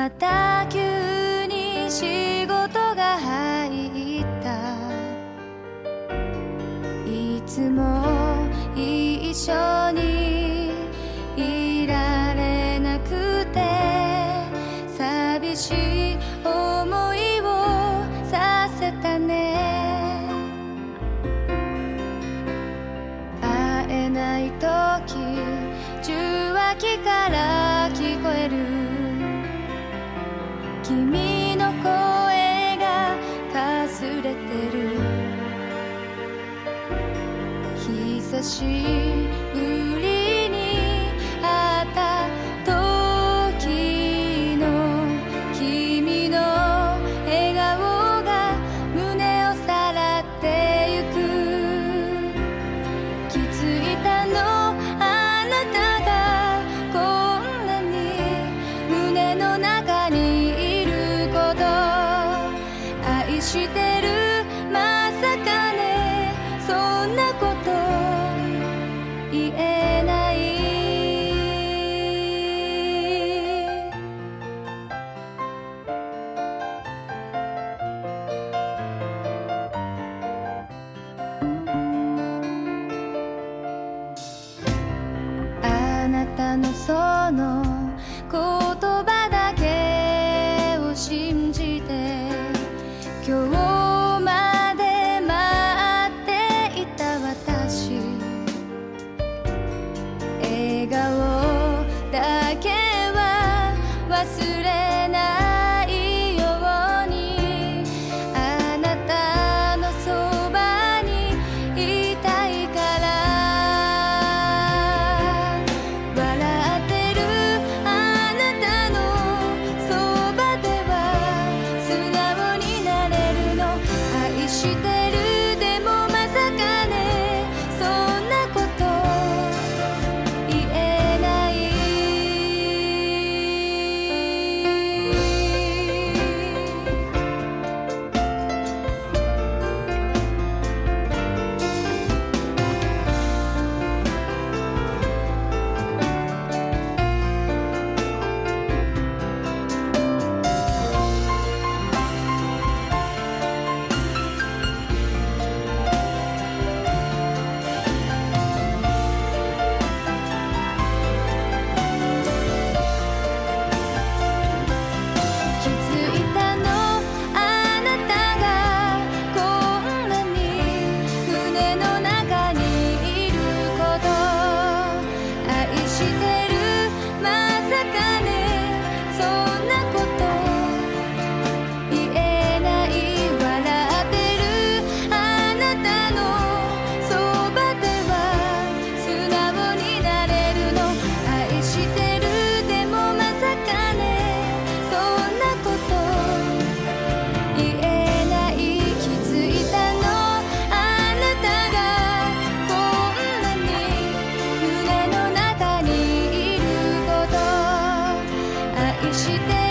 また急に仕事が入った。いつも一緒にいられなくて寂しい思いをさせたね。会えない時受話器からしぶりに会った時の君の笑顔が胸をさらってゆく。気づいたのあなたがこんなに胸の中にいること。愛してるまさかね。そんなこと。あなたのその声ます。she did.